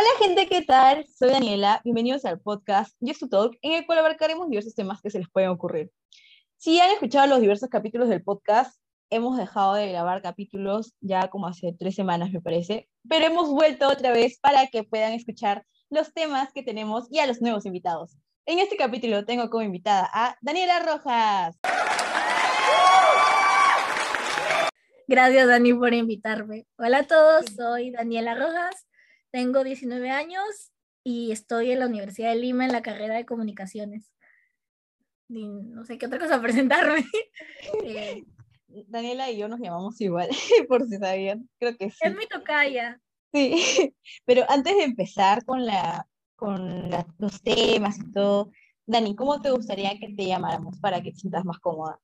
Hola gente, ¿qué tal? Soy Daniela, bienvenidos al podcast Yes to Talk, en el cual abarcaremos diversos temas que se les pueden ocurrir. Si han escuchado los diversos capítulos del podcast, hemos dejado de grabar capítulos ya como hace tres semanas, me parece, pero hemos vuelto otra vez para que puedan escuchar los temas que tenemos y a los nuevos invitados. En este capítulo tengo como invitada a Daniela Rojas. Gracias, Dani, por invitarme. Hola a todos, soy Daniela Rojas, tengo 19 años y estoy en la Universidad de Lima en la carrera de comunicaciones. no sé qué otra cosa presentarme. Eh, Daniela y yo nos llamamos igual, por si sabían. Creo que sí. Es mi tocaya. Sí, pero antes de empezar con, la, con los temas y todo, Dani, ¿cómo te gustaría que te llamáramos para que te sientas más cómoda?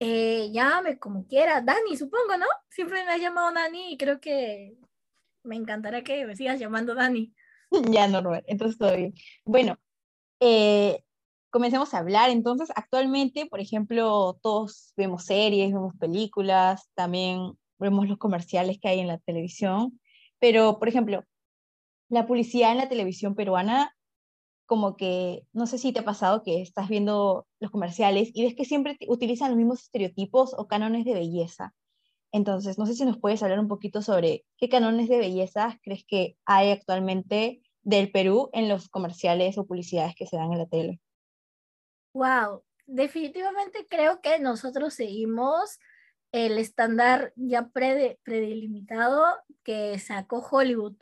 Eh, llame como quiera, Dani, supongo, ¿no? Siempre me has llamado Dani y creo que me encantará que me sigas llamando Dani. ya, normal, entonces todo bien. Bueno, eh, comencemos a hablar. Entonces, actualmente, por ejemplo, todos vemos series, vemos películas, también vemos los comerciales que hay en la televisión, pero, por ejemplo, la publicidad en la televisión peruana, como que, no sé si te ha pasado que estás viendo los comerciales y ves que siempre utilizan los mismos estereotipos o cánones de belleza. Entonces, no sé si nos puedes hablar un poquito sobre qué cánones de belleza crees que hay actualmente del Perú en los comerciales o publicidades que se dan en la tele. Wow, definitivamente creo que nosotros seguimos el estándar ya predelimitado que sacó Hollywood,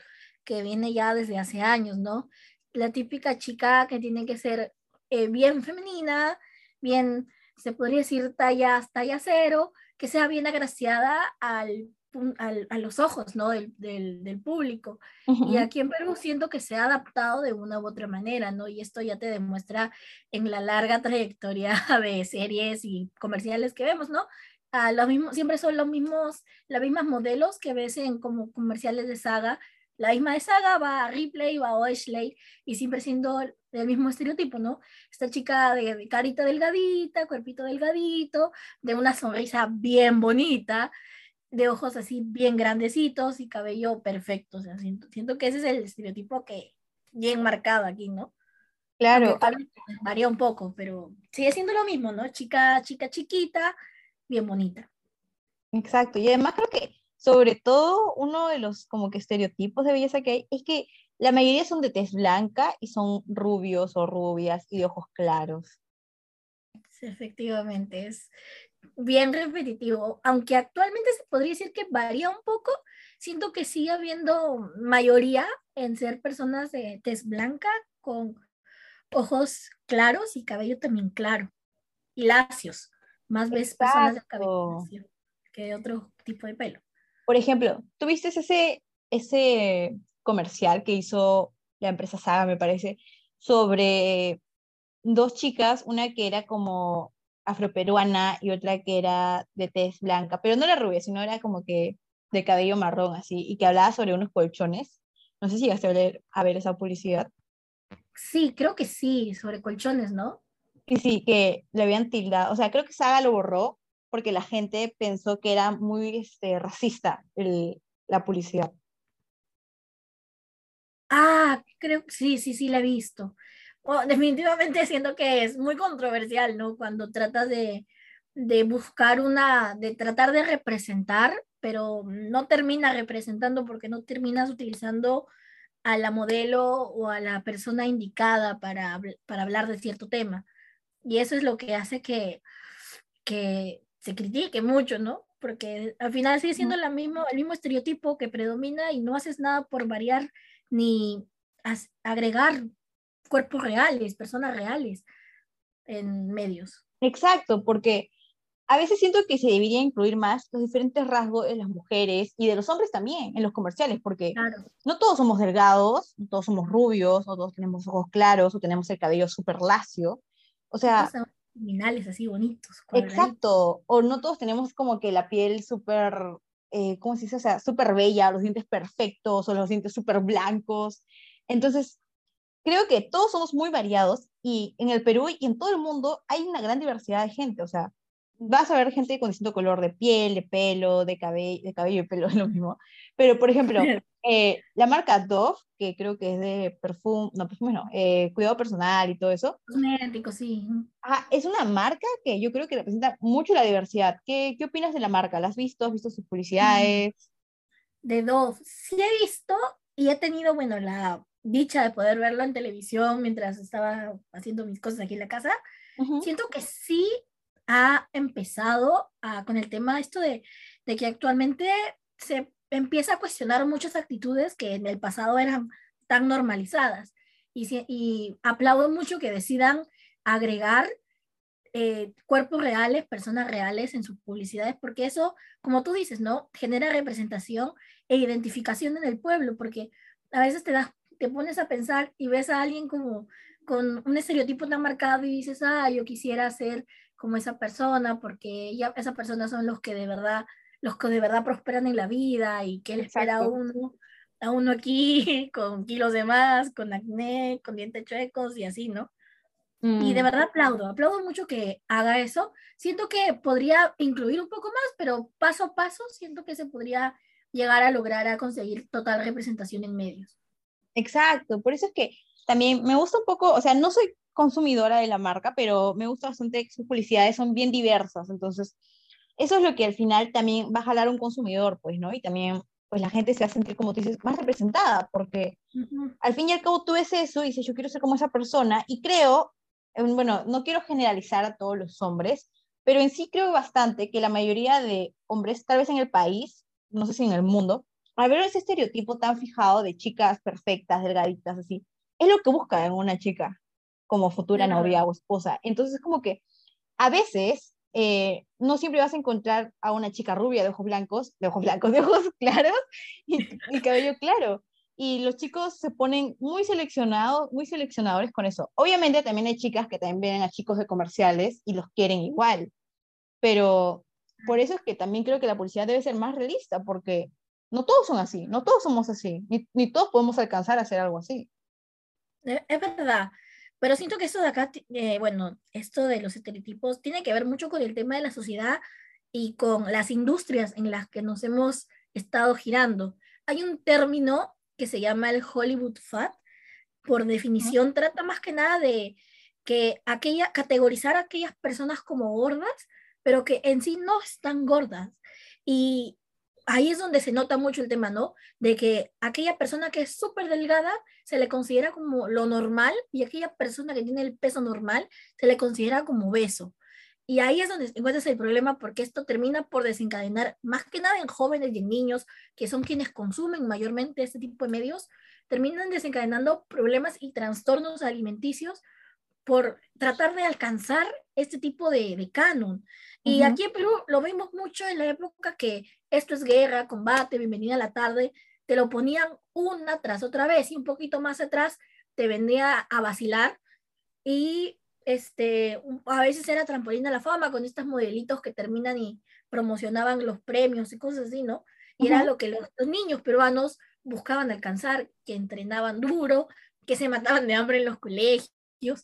que viene ya desde hace años, ¿no? La típica chica que tiene que ser eh, bien femenina, bien, se podría decir talla, talla cero, que sea bien agraciada al a los ojos ¿no? del, del, público. Y aquí en Perú siento que se ha adaptado de una u otra manera, ¿no? Y esto ya te demuestra en la larga trayectoria de series y comerciales que vemos, ¿no? a los mismos, siempre son los mismos, las mismas modelos que ves en como comerciales de saga. La misma de saga va a Ripley, va a Ashley y siempre siendo el mismo estereotipo, ¿no? Esta chica de carita delgadita, cuerpito delgadito, de una sonrisa bien bonita, de ojos así bien grandecitos y cabello perfecto. O sea, siento, siento que ese es el estereotipo que bien marcado aquí, ¿no? Claro. Varía un poco, pero sigue siendo lo mismo, ¿no? Chica, chica chiquita, bien bonita. Exacto. Y además creo que sobre todo uno de los como que estereotipos de belleza que hay es que la mayoría son de tez blanca y son rubios o rubias y de ojos claros. Sí, efectivamente, es, bien repetitivo, aunque actualmente se podría decir que varía un poco, siento que sigue habiendo mayoría en ser personas de tez blanca con ojos claros y cabello también claro y lacios, más veces personas de cabello que de otro tipo de pelo. Por ejemplo, ¿tuviste ese, ese comercial que hizo la empresa Saga, me parece, sobre dos chicas, una que era como afroperuana y otra que era de tez blanca, pero no era rubia, sino era como que de cabello marrón así, y que hablaba sobre unos colchones. No sé si llegaste a ver, a ver esa publicidad. Sí, creo que sí, sobre colchones, ¿no? Sí, sí, que le habían tildado, o sea, creo que Saga lo borró porque la gente pensó que era muy este, racista la publicidad. Ah, creo sí, sí, sí, la he visto definitivamente siento que es muy controversial, ¿no? Cuando tratas de, de buscar una, de tratar de representar, pero no termina representando porque no terminas utilizando a la modelo o a la persona indicada para, para hablar de cierto tema. Y eso es lo que hace que, que se critique mucho, ¿no? Porque al final sigue siendo la mismo, el mismo estereotipo que predomina y no haces nada por variar ni agregar cuerpos reales, personas reales en medios. Exacto, porque a veces siento que se debería incluir más los diferentes rasgos de las mujeres y de los hombres también en los comerciales, porque no todos somos delgados, no todos somos rubios, no todos tenemos ojos claros o tenemos el cabello súper lacio. O sea... Criminales así bonitos. Exacto, o no todos tenemos como que la piel súper, eh, ¿cómo se dice? O sea, súper bella, los dientes perfectos o los dientes súper blancos. Entonces, creo que todos somos muy variados y en el Perú y en todo el mundo hay una gran diversidad de gente. O sea, vas a ver gente con distinto color de piel, de pelo, de cabello, de cabello y pelo, es lo mismo. Pero, por ejemplo, eh, la marca Dove, que creo que es de perfume, no, perfume no, eh, cuidado personal y todo eso. Cosmético, sí. es una marca que yo creo que representa mucho la diversidad. ¿Qué, ¿Qué opinas de la marca? ¿La has visto? ¿Has visto sus publicidades? De Dove, sí he visto y he tenido, bueno, la dicha de poder verlo en televisión mientras estaba haciendo mis cosas aquí en la casa. Siento que sí ha empezado con el tema esto de, de que actualmente se empieza a cuestionar muchas actitudes que en el pasado eran tan normalizadas. Y, y aplaudo mucho que decidan agregar eh, cuerpos reales, personas reales en sus publicidades, porque eso, como tú dices, ¿no? Genera representación e identificación en el pueblo, porque a veces te, te pones a pensar y ves a alguien como con un estereotipo tan marcado y dices, ah, yo quisiera ser como esa persona, porque ya esas personas son los que de verdad, los que de verdad prosperan en la vida y que él espera a uno, a uno aquí con kilos de más, con acné, con dientes chuecos y así, ¿no? Y de mm. verdad aplaudo, aplaudo mucho que haga eso. Siento que podría incluir un poco más, pero paso a paso siento que se podría llegar a lograr a conseguir total representación en medios. Exacto, por eso es que también me gusta un poco, o sea, no soy consumidora de la marca, pero me gusta bastante que sus publicidades son bien diversas, entonces eso es lo que al final también va a jalar un consumidor, pues, ¿no? Y también, pues la gente se va a sentir, como tú dices, más representada, porque al fin y al cabo tú ves eso y dices, yo quiero ser como esa persona, y creo bueno, no quiero generalizar a todos los hombres, pero en sí creo bastante que la mayoría de hombres, tal vez en el país, no sé si en el mundo, al ver ese estereotipo tan fijado de chicas perfectas, delgaditas, así, es lo que busca en una chica como futura novia o esposa. Entonces, es como que a veces eh, no siempre vas a encontrar a una chica rubia de ojos blancos, de ojos blancos, de ojos claros y, y cabello claro y los chicos se ponen muy seleccionados, muy seleccionadores con eso. Obviamente también hay chicas que también ven a chicos de comerciales y los quieren igual, pero por eso es que también creo que la publicidad debe ser más realista, porque no todos son así, no todos somos así, ni, ni todos podemos alcanzar a hacer algo así. Es verdad, pero siento que esto de acá, eh, bueno, esto de los estereotipos tiene que ver mucho con el tema de la sociedad y con las industrias en las que nos hemos estado girando. Hay un término que se llama el Hollywood Fat. Por definición, trata más que nada de que aquella, categorizar a aquellas personas como gordas, pero que en sí no están gordas. Y ahí es donde se nota mucho el tema, ¿no? De que aquella persona que es súper delgada se le considera como lo normal y aquella persona que tiene el peso normal se le considera como obeso. Y ahí es donde encuentras el problema porque esto termina por desencadenar, más que nada en jóvenes y en niños, que son quienes consumen mayormente este tipo de medios, terminan desencadenando problemas y trastornos alimenticios por tratar de alcanzar este tipo de, de canon. Y aquí en Perú lo vimos mucho en la época que esto es guerra, combate, bienvenida a la tarde, te lo ponían una tras otra vez y un poquito más atrás te vendía a vacilar y este, a veces era trampolín a la fama con estos modelitos que terminan y promocionaban los premios y cosas así, ¿no? Y era lo que los, niños peruanos buscaban alcanzar, que entrenaban duro, que se mataban de hambre en los colegios.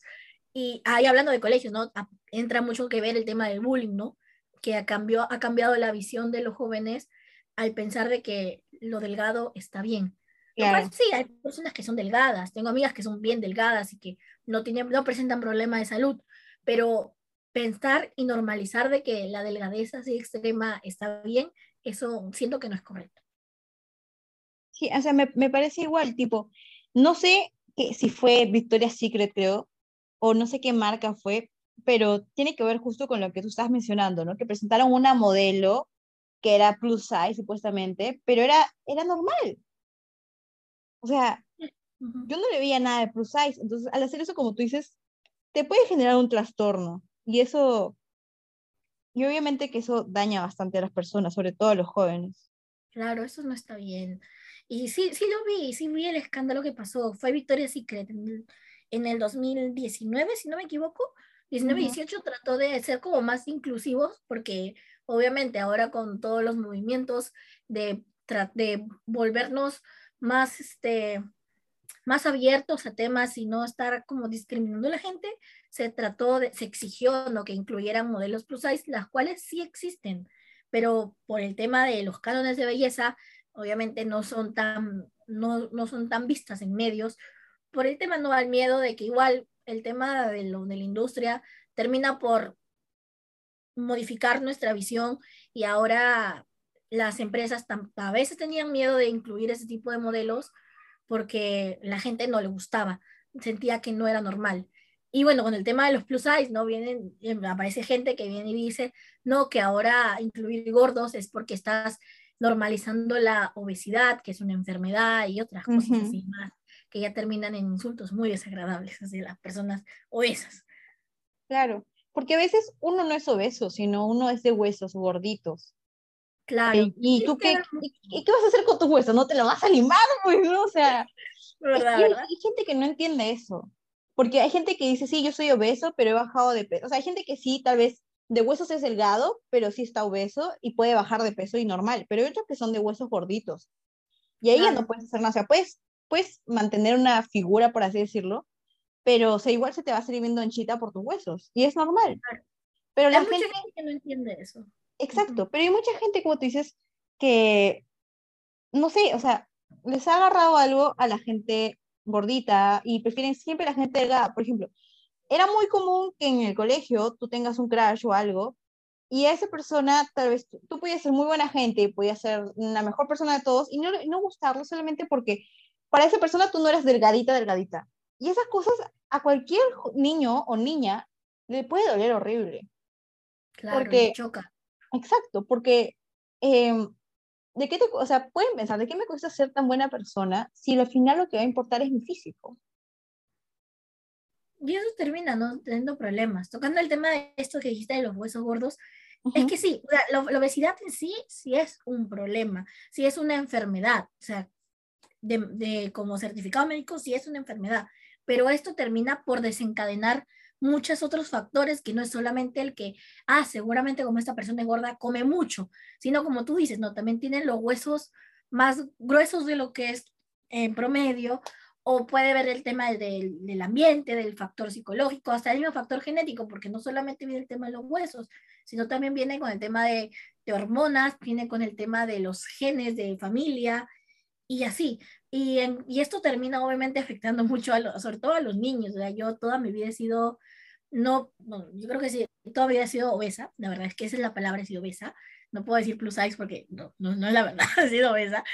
Y ahí hablando de colegios, ¿no? Entra mucho que ver el tema del bullying, ¿no? Que ha, cambiado, ha cambiado la visión de los jóvenes al pensar de que lo delgado está bien. sí, hay personas que son delgadas, tengo amigas que son bien delgadas y que no, tienen, no presentan problemas de salud, pero pensar y normalizar de que la delgadez así extrema está bien, eso siento que no es correcto. Sí, o sea, me, me parece igual, tipo, no sé que, si fue Victoria's Secret, creo, o no sé qué marca fue, pero tiene que ver justo con lo que tú estás mencionando, ¿no? Que presentaron una modelo que era plus size, supuestamente, pero era, era normal. O sea, yo no le veía nada de plus size. Entonces, al hacer eso, como tú dices, te puede generar un trastorno. Y eso, y obviamente que eso daña bastante a las personas, sobre todo a los jóvenes. Claro, eso no está bien. Y sí, sí lo vi, sí vi el escándalo que pasó. Fue Victoria's Secret en el, en el 2019, si no me equivoco. 19-18 trató de ser como más inclusivos porque obviamente ahora con todos los movimientos de, de volvernos más este, más abiertos a temas y no estar como discriminando a la gente, se trató, de, se exigió ¿no? que incluyeran modelos plus size, las cuales sí existen, pero por el tema de los cánones de belleza, obviamente no son tan, no, no son tan vistas en medios, por el tema no al miedo de que igual el tema de, lo, de la industria termina por modificar nuestra visión y ahora las empresas a veces tenían miedo de incluir ese tipo de modelos porque la gente no le gustaba, sentía que no era normal. Y bueno, con el tema de los plus size, ¿no? Vienen, em, aparece gente que viene y dice, no, que ahora incluir gordos es porque estás normalizando la obesidad, que es una enfermedad y otras cosas así más, que ya terminan en insultos muy desagradables hacia las personas obesas. Claro, porque a veces uno no es obeso, sino uno es de huesos gorditos. Claro. ¿Y, tú qué, y, qué vas a hacer con tus huesos? ¿No te lo vas a limar? Pues, ¿no? O sea, ¿verdad, hay, gente que no entiende eso. Porque hay gente que dice, sí, yo soy obeso, pero he bajado de peso. O sea, hay gente que sí, tal vez de huesos es delgado, pero sí está obeso y puede bajar de peso y normal. Pero hay otros que son de huesos gorditos. Y ahí ya no puedes hacer nada. O sea, puedes, puedes mantener una figura, por así decirlo, pero o sea, igual se te va a seguir viendo anchita por tus huesos. Y es normal. Pero la hay gente... Mucha gente que no entiende eso. Exacto, pero hay mucha gente, como tú dices, que, no sé, o sea, les ha agarrado algo a la gente gordita y prefieren siempre la gente delgada. Por ejemplo, era muy común que en el colegio tú tengas un crush o algo y a esa persona, tal vez tú, podías ser muy buena gente y podías ser la mejor persona de todos y no, no gustarlo solamente porque para esa persona tú no eras delgadita, delgadita. Y esas cosas a cualquier niño o niña le puede doler horrible. Claro, porque, choca. Exacto, porque em, ¿de qué te, o sea, pueden pensar, ¿de qué me cuesta ser tan buena persona si al final lo que va a importar es mi físico? Y eso termina no teniendo problemas. Tocando el tema de esto que dijiste de los huesos gordos, es que sí, la, obesidad en sí sí es un problema, sí es una enfermedad, o sea, de, de, como certificado médico sí es una enfermedad, pero esto termina por desencadenar muchos otros factores que no es solamente el que, ah, seguramente como esta persona es gorda come mucho, sino como tú dices, no, también tienen los huesos más gruesos de lo que es en promedio, o puede ver el tema del, del, ambiente, del factor psicológico, hasta el mismo factor genético, porque no solamente viene el tema de los huesos, sino también viene con el tema de, de hormonas, viene con el tema de los genes de familia y así. Y, y, esto termina obviamente afectando mucho, a sobre todo a los niños. O sea, yo toda mi vida he sido, no, no, yo creo que sí, toda mi vida he sido obesa. La verdad es que esa es la palabra, he sido obesa. No puedo decir plus size porque no, no, no es la verdad, he sido obesa.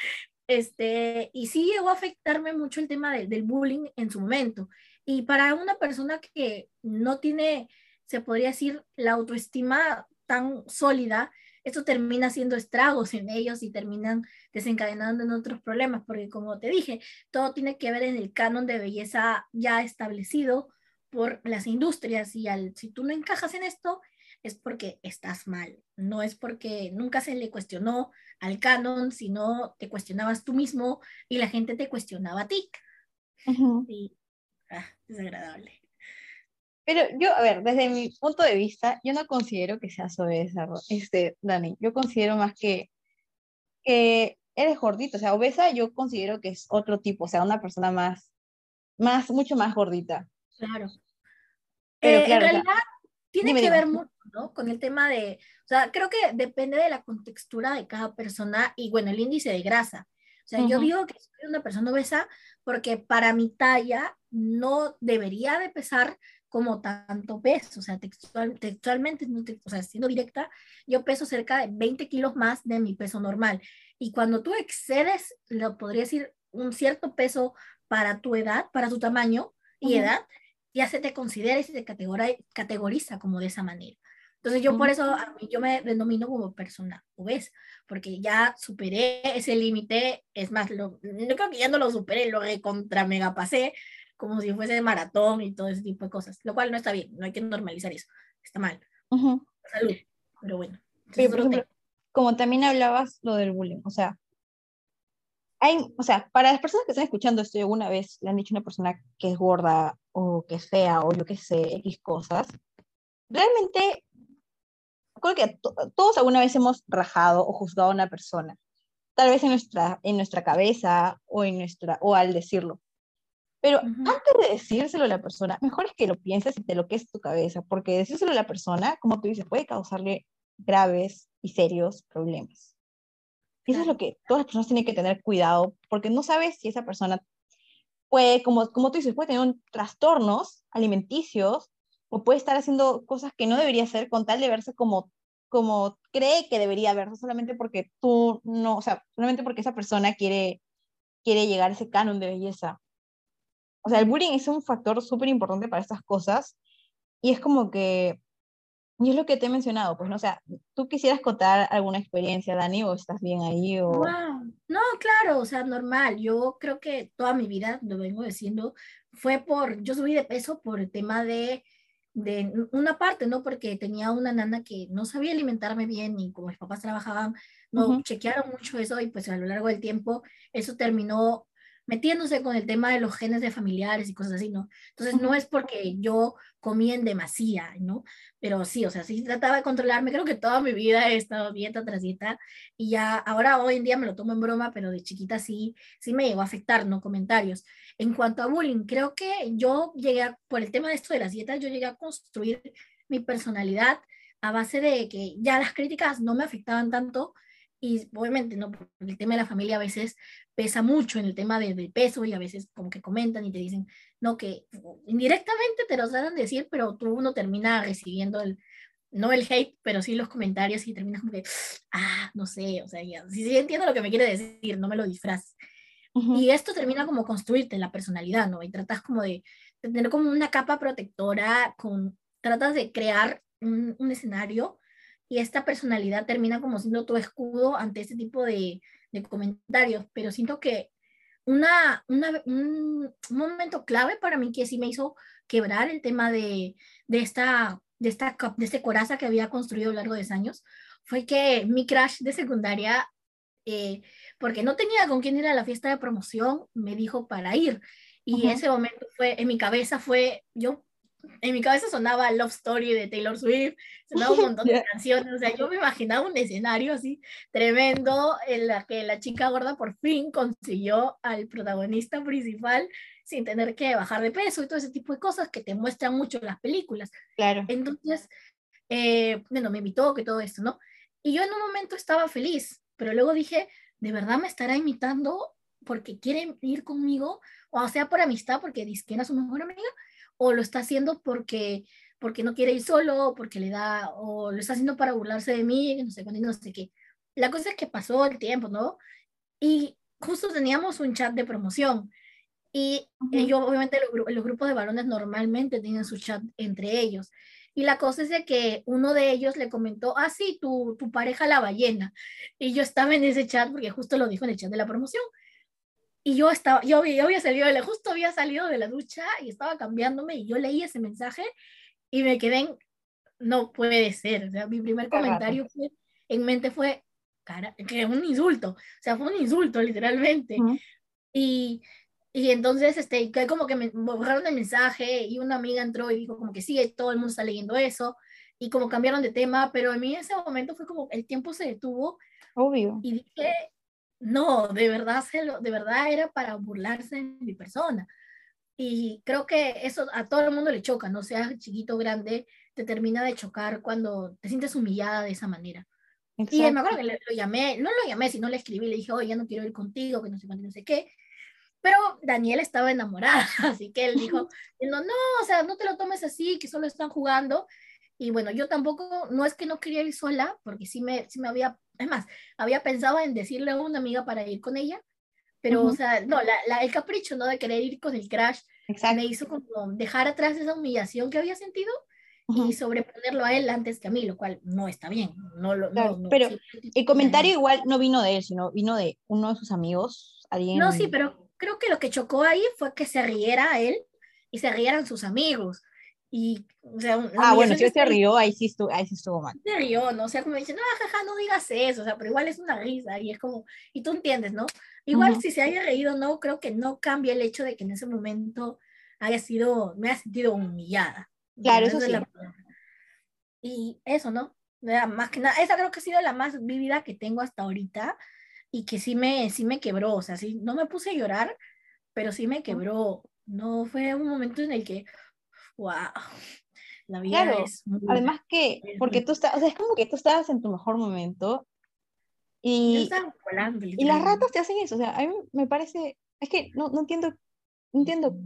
Este, y sí llegó a afectarme mucho el tema del bullying en su momento. Y para una persona que no tiene, se podría decir, la autoestima tan sólida, esto termina haciendo estragos en ellos y terminan desencadenando en otros problemas, porque como te dije, todo tiene que ver en el canon de belleza ya establecido por las industrias y al, si tú no encajas en esto, es porque estás mal, no es porque nunca se le cuestionó al canon, sino te cuestionabas tú mismo y la gente te cuestionaba a ti. Y, ah, desagradable. Pero yo, a ver, desde mi punto de vista, yo no considero que seas obesa, este, Dani. Yo considero más que, que eres gordito. O sea, obesa yo considero que es otro tipo, o sea, una persona más, más, mucho más gordita. Claro. Pero eh, en realidad tiene que ver mucho, ¿no? Con el tema de, o sea, creo que depende de la contextura de cada persona y, bueno, el índice de grasa. O sea, yo digo que soy una persona obesa porque para mi talla no debería de pesar como tanto peso, o sea, textual, textualmente, o sea, siendo directa, yo peso cerca de 20 kilos más de mi peso normal. Y cuando tú excedes, lo podría decir, un cierto peso para tu edad, para tu tamaño y edad, ya se te considera y se te categoriza como de esa manera. Entonces yo por eso a mí yo me denomino como persona obesa, porque ya superé ese límite, es más, lo, yo creo que ya no lo superé, lo recontra mega pasé, como si fuese maratón y todo ese tipo de cosas, lo cual no está bien, no hay que normalizar eso, está mal. Salud, pero bueno. como también hablabas lo del bullying, o sea, hay, o sea, para las personas que están escuchando esto y alguna vez le han dicho a una persona que es gorda o que es fea o yo que sé, X cosas, realmente creo que todos alguna vez hemos rajado o juzgado a una persona, tal vez en nuestra, en nuestra cabeza o, en nuestra, o al decirlo. Pero antes de decírselo a la persona, mejor es que lo pienses y te lo que es tu cabeza, porque decírselo a la persona, como tú dices, puede causarle graves y serios problemas. Eso es lo que todas las personas tienen que tener cuidado, porque no sabes si esa persona puede, como, como tú dices, puede tener trastornos alimenticios o puede estar haciendo cosas que no debería hacer con tal de verse como, como cree que debería verse, solamente porque tú no, o sea, solamente porque esa persona quiere, quiere llegar a ese canon de belleza. O sea, el bullying es un factor súper importante para estas cosas y es como que y es lo que te he mencionado, pues, ¿no? O sea, ¿tú quisieras contar alguna experiencia, Dani, o estás bien ahí? O... No, claro, o sea, normal. Yo creo que toda mi vida, lo vengo diciendo, fue por, yo subí de peso por el tema de, de una parte, ¿no? Porque tenía una nana que no sabía alimentarme bien y como mis papás trabajaban, no chequearon mucho eso y pues a lo largo del tiempo eso terminó metiéndose con el tema de los genes de familiares y cosas así, ¿no? Entonces no es porque yo comí en demasía, ¿no? Pero sí, o sea, sí trataba de controlarme, creo que toda mi vida he estado dieta tras dieta y ya ahora hoy en día me lo tomo en broma, pero de chiquita sí, sí me llegó a afectar, ¿no? Comentarios. En cuanto a bullying, creo que yo llegué, a, por el tema de esto de las dietas, yo llegué a construir mi personalidad a base de que ya las críticas no me afectaban tanto, y obviamente, ¿no? El tema de la familia a veces pesa mucho en el tema de, del peso y a veces como que comentan y te dicen, no, que indirectamente te lo saben decir, pero tú uno termina recibiendo el, no el hate, pero sí los comentarios y terminas como que, ah, no sé, o sea, ya, sí, sí entiendo lo que me quiere decir, no me lo disfraz. Y esto termina como construirte la personalidad, ¿no? Y tratas como de, tener como una capa protectora, con, tratas de crear un, un escenario y esta personalidad termina como siendo tu escudo ante este tipo de, de comentarios, pero siento que una, una, un, momento clave para mí que sí me hizo quebrar el tema de, de, esta, de, esta, de este coraza que había construido a lo largo de años fue que mi crush de secundaria, eh, porque no tenía con quién ir a la fiesta de promoción, me dijo para ir. Y ese momento fue, en mi cabeza fue, yo en mi cabeza sonaba Love Story de Taylor Swift, sonaba un montón de canciones, o sea, yo me imaginaba un escenario así tremendo en la que la chica gorda por fin consiguió al protagonista principal sin tener que bajar de peso y todo ese tipo de cosas que te muestran mucho las películas. Claro. Entonces, eh, bueno, me invitó que todo esto, ¿no? Y yo en un momento estaba feliz, pero luego dije, ¿de verdad me estará imitando porque quiere ir conmigo? O sea, por amistad, porque dice que era su mejor amiga o lo está haciendo porque, porque no quiere ir solo, porque le da, o lo está haciendo para burlarse de mí, no sé no sé qué. La cosa es que pasó el tiempo, ¿no? Y justo teníamos un chat de promoción. Y yo, obviamente, los, grupos de varones normalmente tienen su chat entre ellos. Y la cosa es de que uno de ellos le comentó, ah, sí, tu, tu pareja la ballena. Y yo estaba en ese chat porque justo lo dijo en el chat de la promoción. Y yo estaba, yo, yo había salido de la, justo había salido de la ducha y estaba cambiándome y yo leí ese mensaje y me quedé en, no puede ser, o sea, mi primer comentario fue, en mente fue, cara, que un insulto, o sea, fue un insulto literalmente. Y, y entonces, este, como que me borraron el mensaje y una amiga entró y dijo como que sí, todo el mundo está leyendo eso y como cambiaron de tema, pero a mí en ese momento fue como el tiempo se detuvo. Obvio. Y dije, no, de verdad, se lo, de verdad era para burlarse de mi persona. Y creo que eso a todo el mundo le choca, no seas chiquito o grande, te termina de chocar cuando te sientes humillada de esa manera. Y me acuerdo que lo llamé, no lo llamé, sino le escribí, le dije, oye, ya no quiero ir contigo, que no sé cuánto, no sé qué. Pero Daniel estaba enamorada, así que él dijo, no, no, o sea, no te lo tomes así, que solo están jugando. Y bueno, yo tampoco, no es que no quería ir sola, porque sí me, sí me había es más, había pensado en decirle a una amiga para ir con ella, pero, o sea, no, la, el capricho, ¿no? De querer ir con el crash, me hizo como dejar atrás esa humillación que había sentido y sobreponerlo a él antes que a mí, lo cual no está bien. No, lo, no, pero el comentario igual no vino de él, sino vino de uno de sus amigos, alguien... No, sí, pero creo que lo que chocó ahí fue que se riera él y se rieran sus amigos. Y, o sea, ah, bueno, si se rió, ahí sí, estuvo, ahí sí estuvo mal. Se rió, ¿no? O sea, como dice, no, jaja, no digas eso, o sea, pero igual es una risa y es como, y tú entiendes, ¿no? Igual si se haya reído, no, creo que no cambia el hecho de que en ese momento haya sido, me haya sentido humillada. Claro, eso sí. y eso, ¿no? Más que nada, esa creo que ha sido la más vívida que tengo hasta ahorita y que sí me, sí me quebró, o sea, sí, no me puse a llorar, pero sí me quebró no fue un momento en el que, wow, la vida Claro, es muy, además que, porque tú estás, o sea, es como que tú estabas en tu mejor momento y, volando, y las ratas te hacen eso, o sea, a mí me parece, es que no, no entiendo, no entiendo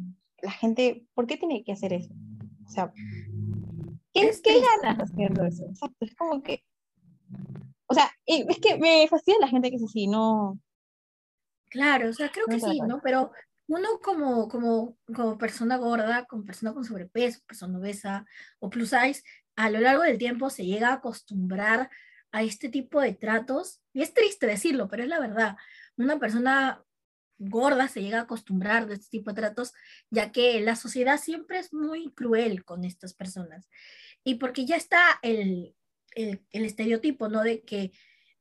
la gente, ¿por qué tiene que hacer eso? O sea, ¿qué, Es qué ganas haciendo eso? Exacto, es como que, o sea, es que me fastidia la gente que es así, no, Claro, o sea, creo no que sí, ¿no? Pero uno como, como, como persona gorda, como persona con sobrepeso, persona obesa o plus size, a lo largo del tiempo se llega a acostumbrar a este tipo de tratos. Y es triste decirlo, pero es la verdad. Una persona gorda se llega a acostumbrar de este tipo de tratos, ya que la sociedad siempre es muy cruel con estas personas. Y porque ya está el, el, el estereotipo, ¿no? De que,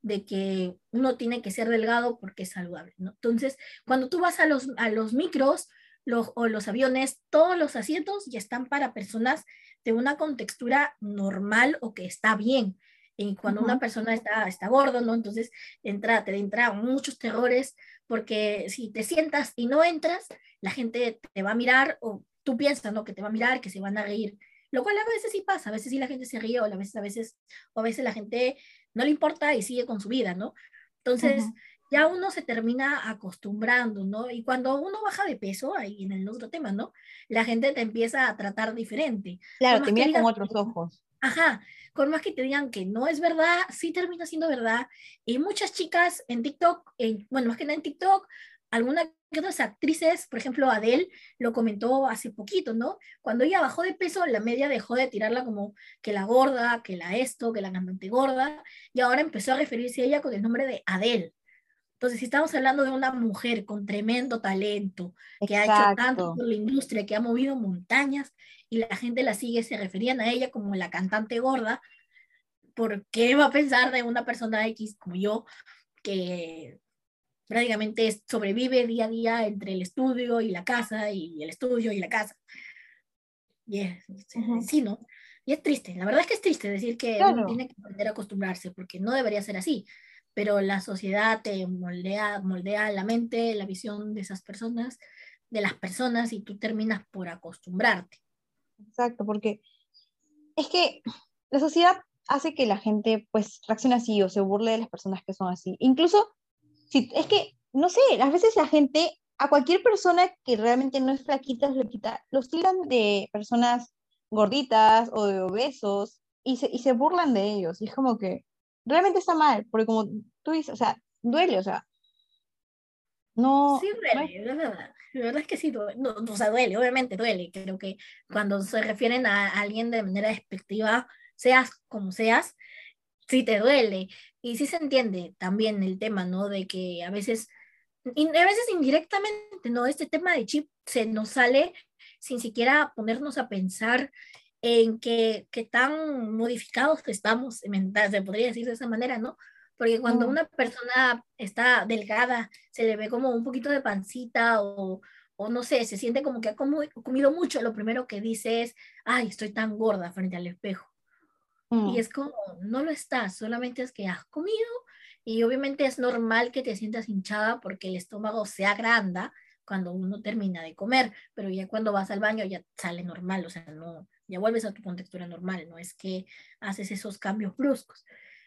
de que uno tiene que ser delgado porque es saludable, ¿no? Entonces, cuando tú vas a los, a los micros los, o los aviones, todos los asientos ya están para personas de una contextura normal o que está bien. Y cuando una persona está, está gordo, ¿no? Entonces entra, te entra muchos terrores porque si te sientas y no entras, la gente te va a mirar o tú piensas, ¿no? Que te va a mirar, que se van a reír. Lo cual a veces sí pasa, a veces sí la gente se ríe o a veces, a veces, o a veces la gente no le importa y sigue con su vida, ¿no? Entonces, ya uno se termina acostumbrando, ¿no? Y cuando uno baja de peso, ahí en el otro tema, ¿no? La gente te empieza a tratar diferente. Claro, te que mira con otros ojos. Ajá, por más que te digan que no es verdad, sí termina siendo verdad. Y muchas chicas en TikTok, en- bueno, más que nada en TikTok, algunas que otras actrices, por ejemplo, Adele lo comentó hace poquito, ¿no? Cuando ella bajó de peso, la media dejó de tirarla como que la gorda, que la esto, que la cantante gorda, y ahora empezó a referirse a ella con el nombre de Adele. Entonces, si estamos hablando de una mujer con tremendo talento, que ha hecho tanto Exacto. por la industria, que ha movido montañas y la gente la sigue, se referían a ella como la cantante gorda, ¿por qué va a pensar de una persona X como yo que prácticamente sobrevive día a día entre el estudio y la casa y el estudio y la casa? Y es, Ujú. sí, ¿no? Y es triste, la verdad es que es triste decir que Claro. uno tiene que aprender a acostumbrarse, porque no debería ser así, pero la sociedad te moldea, moldea la mente, la visión de esas personas, de las personas, y tú terminas por acostumbrarte. Exacto, porque es que la sociedad hace que la gente pues reaccione así o se burle de las personas que son así. Incluso, si, es que, no sé, a veces la gente, a cualquier persona que realmente no es flaquita, flaquita, los tiran de personas gorditas o de obesos y se, y se burlan de ellos. Y es como que realmente está mal, porque como tú dices, o sea, duele, o sea, no, Sí no es- duele, es verdad. La verdad es que sí duele. No, o sea, duele, obviamente duele. Creo que cuando se refieren a alguien de manera despectiva, seas como seas, sí te duele. Y sí se entiende también el tema, ¿no? De que a veces, y a veces indirectamente, ¿no? Este tema de chip se nos sale sin siquiera ponernos a pensar en que, que tan modificados estamos, se podría decir de esa manera, ¿no? Porque cuando Mm. una persona está delgada, se le ve como un poquito de pancita o, o no sé, se siente como que ha comido mucho, lo primero que dice es, ay, estoy tan gorda frente al espejo. Mm. Y es como, no lo estás, solamente es que has comido y obviamente es normal que te sientas hinchada porque el estómago se agranda cuando uno termina de comer, pero ya cuando vas al baño ya sale normal, o sea, no, ya vuelves a tu contextura normal, no es que haces esos cambios bruscos.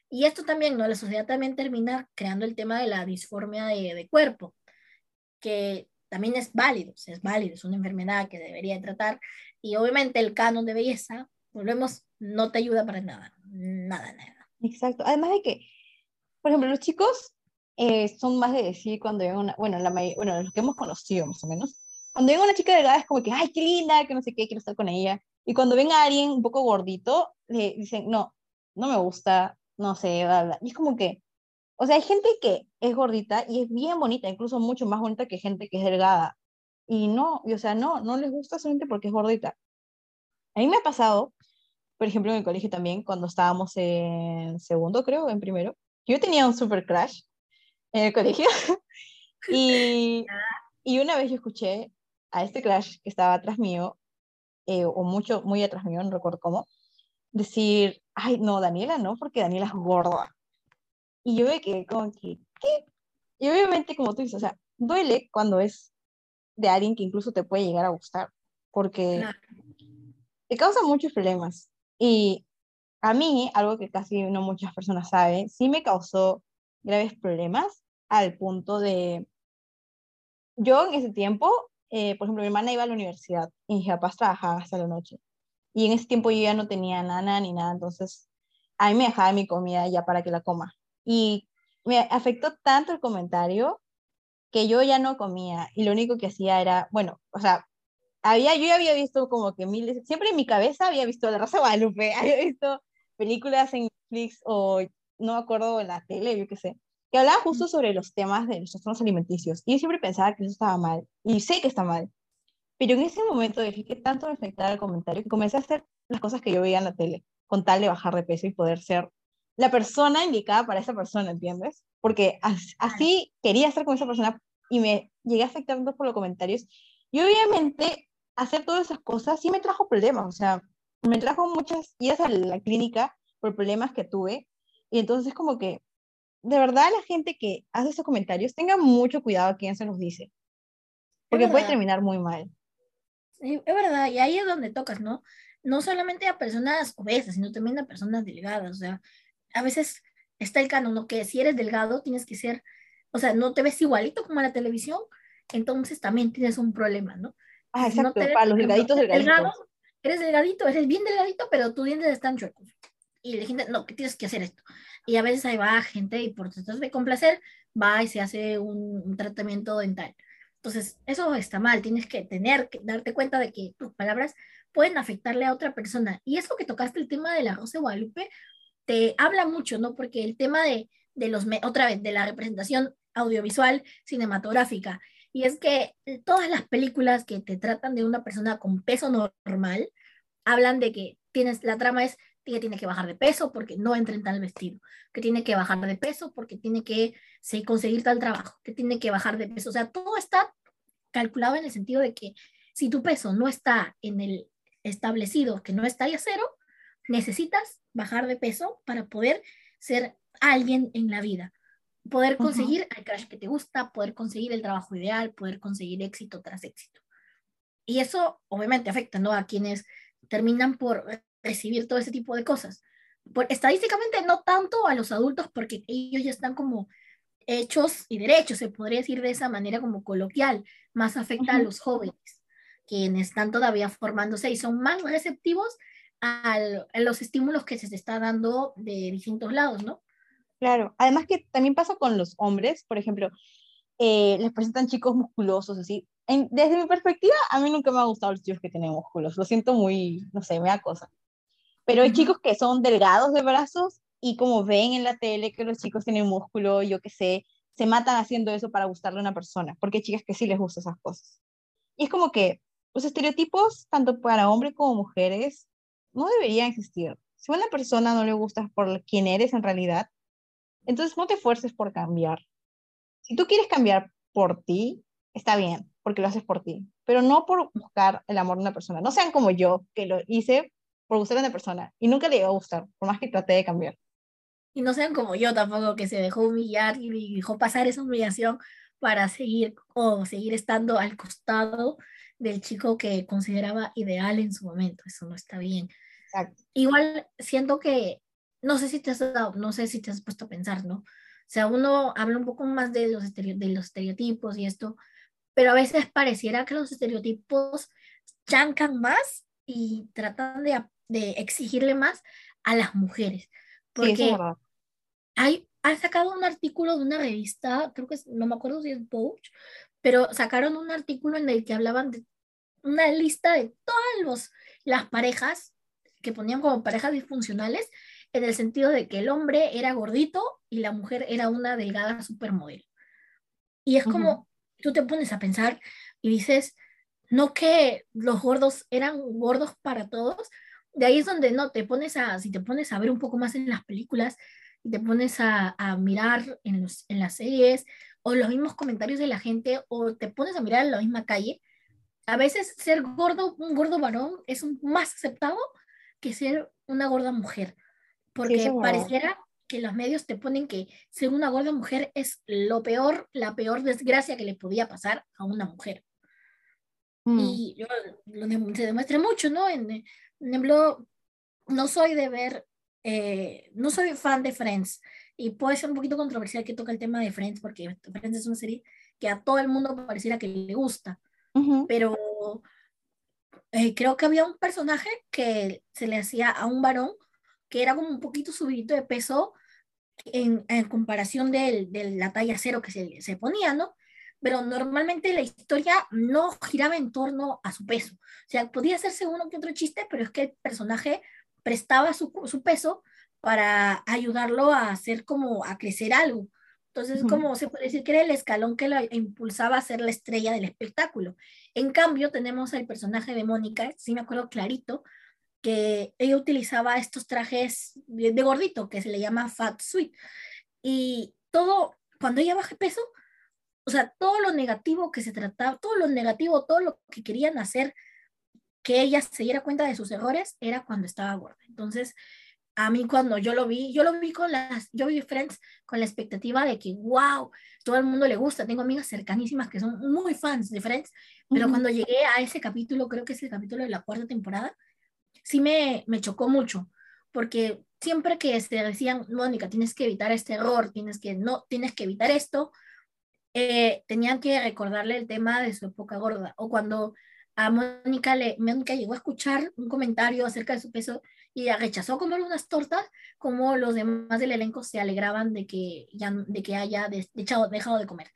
Y esto también, ¿no? La sociedad también termina creando el tema de la disformia de, de cuerpo, que también es válido, es válido, es una enfermedad que debería de tratar, y obviamente el canon de belleza, volvemos, no te ayuda para nada, nada, nada. Exacto. Además de que, por ejemplo, los chicos eh, son más de decir cuando ven una, bueno, la bueno, los que hemos conocido más o menos, cuando ven a una chica delgada es como que, ay, qué linda, que no sé qué, quiero estar con ella. Y cuando ven a alguien un poco gordito, le dicen, no, no me gusta, no sé, bla, bla. Y es como que, o sea, hay gente que es gordita y es bien bonita, incluso mucho más bonita que gente que es delgada. Y no, y, o sea, no, no les gusta solamente porque es gordita. A mí me ha pasado, por ejemplo, en el colegio también, cuando estábamos en segundo, creo, en primero, yo tenía un super crush en el colegio. y, y una vez yo escuché a este crush que estaba atrás mío, eh, o mucho, muy atrás mío, no recuerdo cómo, decir, ay, no, Daniela no, porque Daniela es gorda. Y yo me quedé como que, ¿qué? Y obviamente, como tú dices, o sea, duele cuando es de alguien que incluso te puede llegar a gustar, porque te causa muchos problemas. Y a mí, algo que casi no muchas personas saben, sí me causó graves problemas al punto de, yo en ese tiempo, eh, por ejemplo, mi hermana iba a la universidad y mis papás trabajaban hasta la noche. Y en ese tiempo yo ya no tenía nada ni nada, entonces a mí me dejaba mi comida ya para que la coma. Y me afectó tanto el comentario que yo ya no comía y lo único que hacía era, bueno, o sea, había, yo había visto como que miles, siempre en mi cabeza había visto La Rosa de Guadalupe, había visto películas en Netflix o no me acuerdo en la tele, yo qué sé, que hablaban justo sobre los temas de los trastornos alimenticios. Y yo siempre pensaba que eso estaba mal, y sé que está mal. Pero en ese momento dije que tanto me afectaba el comentario que comencé a hacer las cosas que yo veía en la tele, con tal de bajar de peso y poder ser la persona indicada para esa persona, ¿entiendes? Porque así quería estar con esa persona y me llegué a afectar por los comentarios. Y obviamente hacer todas esas cosas sí me trajo problemas, o sea, me trajo muchas idas a la clínica por problemas que tuve. Y entonces como que, de verdad, la gente que hace esos comentarios, tenga mucho cuidado a quién se los dice. Porque puede terminar muy mal. es verdad, y ahí es donde tocas, ¿no? No solamente a personas obesas, sino también a personas delgadas. O sea, a veces está el canon, ¿no? Que si eres delgado tienes que ser, o sea, no te ves igualito como en la televisión, entonces también tienes un problema, ¿no? Ah, exacto, para los delgaditos, delgaditos. eres delgadito, eres bien delgadito, pero tus dientes están chuecos. Y la gente, no, que tienes que hacer esto. Y a veces ahí va gente y por tratar de complacer, va y se hace un, un tratamiento dental. Entonces, eso está mal, tienes que tener que darte cuenta de que tus palabras pueden afectarle a otra persona. Y eso que tocaste el tema de la Rosa de Guadalupe, te habla mucho, ¿no? Porque el tema de, de los, otra vez, de la representación audiovisual cinematográfica, y es que todas las películas que te tratan de una persona con peso normal, hablan de que tienes, la trama es que tiene que bajar de peso porque no entra en tal vestido, que tiene que bajar de peso porque tiene que conseguir tal trabajo, que tiene que bajar de peso. O sea, todo está calculado en el sentido de que si tu peso no está en el establecido, que no está ahí a cero, necesitas bajar de peso para poder ser alguien en la vida, poder conseguir el crash que te gusta, poder conseguir el trabajo ideal, poder conseguir éxito tras éxito. Y eso obviamente afecta ¿no? a quienes terminan por recibir todo ese tipo de cosas. Por, estadísticamente no tanto a los adultos porque ellos ya están como hechos y derechos, se podría decir de esa manera como coloquial, más afecta a los jóvenes, quienes están todavía formándose y son más receptivos a los estímulos que se les está dando de distintos lados, ¿no? Claro, además que también pasa con los hombres, por ejemplo, eh, les presentan chicos musculosos, así. desde mi perspectiva, a mí nunca me ha gustado los chicos que tienen músculos, lo siento muy, no sé, me da cosa. Pero hay chicos que son delgados de brazos y como ven en la tele que los chicos tienen músculo, yo qué sé, se matan haciendo eso para gustarle a una persona, porque hay chicas que sí les gustan esas cosas. Y es como que los estereotipos, tanto para hombres como mujeres, no deberían existir. Si a una persona no le gusta por quién eres en realidad, entonces no te esfuerces por cambiar. Si tú quieres cambiar por ti, está bien, porque lo haces por ti, pero no por buscar el amor de una persona. No sean como yo, que lo hice por gustar a una persona y nunca le iba a gustar, por más que traté de cambiar. Y no sean como yo tampoco, que se dejó humillar y dejó pasar esa humillación para seguir o seguir estando al costado del chico que consideraba ideal en su momento. Eso no está bien. Igual siento que, no sé si te has dado, no sé si te has puesto a pensar, ¿no? O sea, uno habla un poco más de los, de los estereotipos y esto, pero a veces pareciera que los estereotipos chancan más y tratan de, de exigirle más a las mujeres. Porque hay, ha sacado un artículo de una revista, creo que no me acuerdo si es Vogue, pero sacaron un artículo en el que hablaban de una lista de todas las parejas que ponían como parejas disfuncionales en el sentido de que el hombre era gordito y la mujer era una delgada supermodelo. Y es como, tú te pones a pensar y dices, no que los gordos eran gordos para todos, de ahí es donde no, te pones a, si te pones a ver un poco más en las películas, y te pones a, a mirar en, los, en las series, o los mismos comentarios de la gente, o te pones a mirar en la misma calle, a veces ser gordo, un gordo varón, es más aceptado que ser una gorda mujer, porque pareciera que los medios te ponen que ser una gorda mujer es lo peor, la peor desgracia que le podía pasar a una mujer. Mm. Y yo, lo, se demuestra mucho, ¿no? En, en ejemplo, no soy de ver, eh, no soy fan de Friends. Y puede ser un poquito controversial que toque el tema de Friends, porque Friends es una serie que a todo el mundo pareciera que le gusta. Pero eh, creo que había un personaje que se le hacía a un varón que era como un poquito subidito de peso en, en comparación de, de, la talla cero que se, se ponía, ¿no? Pero normalmente la historia no giraba en torno a su peso. O sea, podía hacerse uno que otro chiste, pero es que el personaje prestaba su, su peso para ayudarlo a hacer como a crecer algo. Entonces, como se puede decir que era el escalón que lo impulsaba a ser la estrella del espectáculo. En cambio, tenemos al personaje de Mónica, sí me acuerdo clarito, que ella utilizaba estos trajes de, gordito, que se le llama Fat Sweet. Y todo, cuando ella baja peso, o sea, todo lo negativo que se trataba, todo lo negativo, todo lo que querían hacer que ella se diera cuenta de sus errores era cuando estaba gorda. Entonces, a mí cuando yo lo vi, yo lo vi con las, yo vi Friends con la expectativa de que, wow, todo el mundo le gusta. Tengo amigas cercanísimas que son muy fans de Friends, pero cuando llegué a ese capítulo, creo que es el capítulo de la cuarta temporada, sí me, me chocó mucho, porque siempre que se decían, Mónica, tienes que evitar este error, tienes que, no, tienes que evitar esto, eh, tenían que recordarle el tema de su época gorda, o cuando a Mónica, le, Mónica llegó a escuchar un comentario acerca de su peso y rechazó comer unas tortas, como los demás del elenco se alegraban de que, ya, de que haya dejado de comer.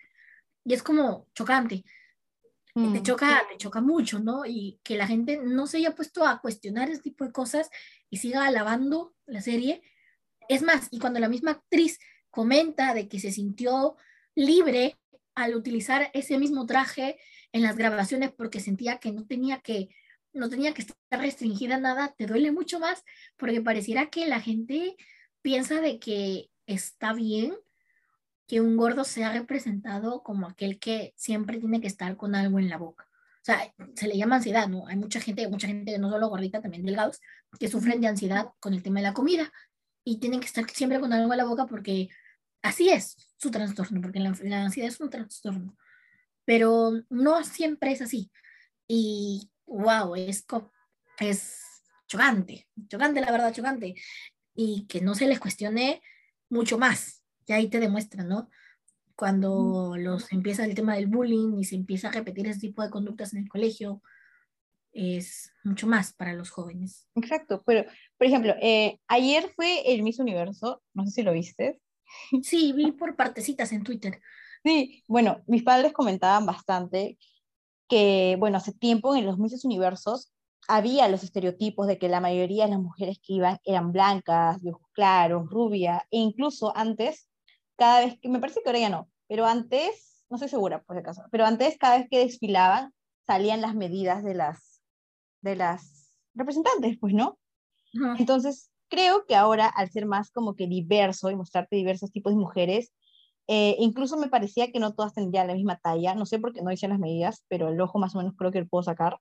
Y es como chocante. Te mm. choca, te choca mucho, ¿no? Y que la gente no se haya puesto a cuestionar ese tipo de cosas y siga alabando la serie. Es más, y cuando la misma actriz comenta de que se sintió libre al utilizar ese mismo traje en las grabaciones porque sentía que no tenía que no tenía que estar restringida a nada, te duele mucho más porque pareciera que la gente piensa de que está bien que un gordo sea representado como aquel que siempre tiene que estar con algo en la boca. O sea, se le llama ansiedad, ¿no? Hay mucha gente, mucha gente, no solo gordita, también delgados, que sufren de ansiedad con el tema de la comida y tienen que estar siempre con algo en la boca porque así es su trastorno, porque la, la ansiedad es un trastorno pero no siempre es así. Y wow, es, es chocante, chocante, la verdad, chocante. Y que no se les cuestione mucho más. Y ahí te demuestra, ¿no? Cuando los empieza el tema del bullying y se empieza a repetir ese tipo de conductas en el colegio, es mucho más para los jóvenes. Exacto, pero por ejemplo, eh, ayer fue el Miss Universo, no sé si lo viste. Sí, vi por partecitas en Twitter. Sí, bueno, mis padres comentaban bastante que, bueno, hace tiempo en los Mises Universos había los estereotipos de que la mayoría de las mujeres que iban eran blancas, de ojos claros, rubia, e incluso antes, cada vez que, me parece que ahora ya no, pero antes, no estoy segura por si acaso, pero antes cada vez que desfilaban salían las medidas de las, de las representantes, pues, ¿no? Entonces, creo que ahora, al ser más como que diverso y mostrarte diversos tipos de mujeres, eh, incluso me parecía que no todas tendrían la misma talla, no sé por qué no dicen las medidas, pero el ojo más o menos creo que lo puedo sacar.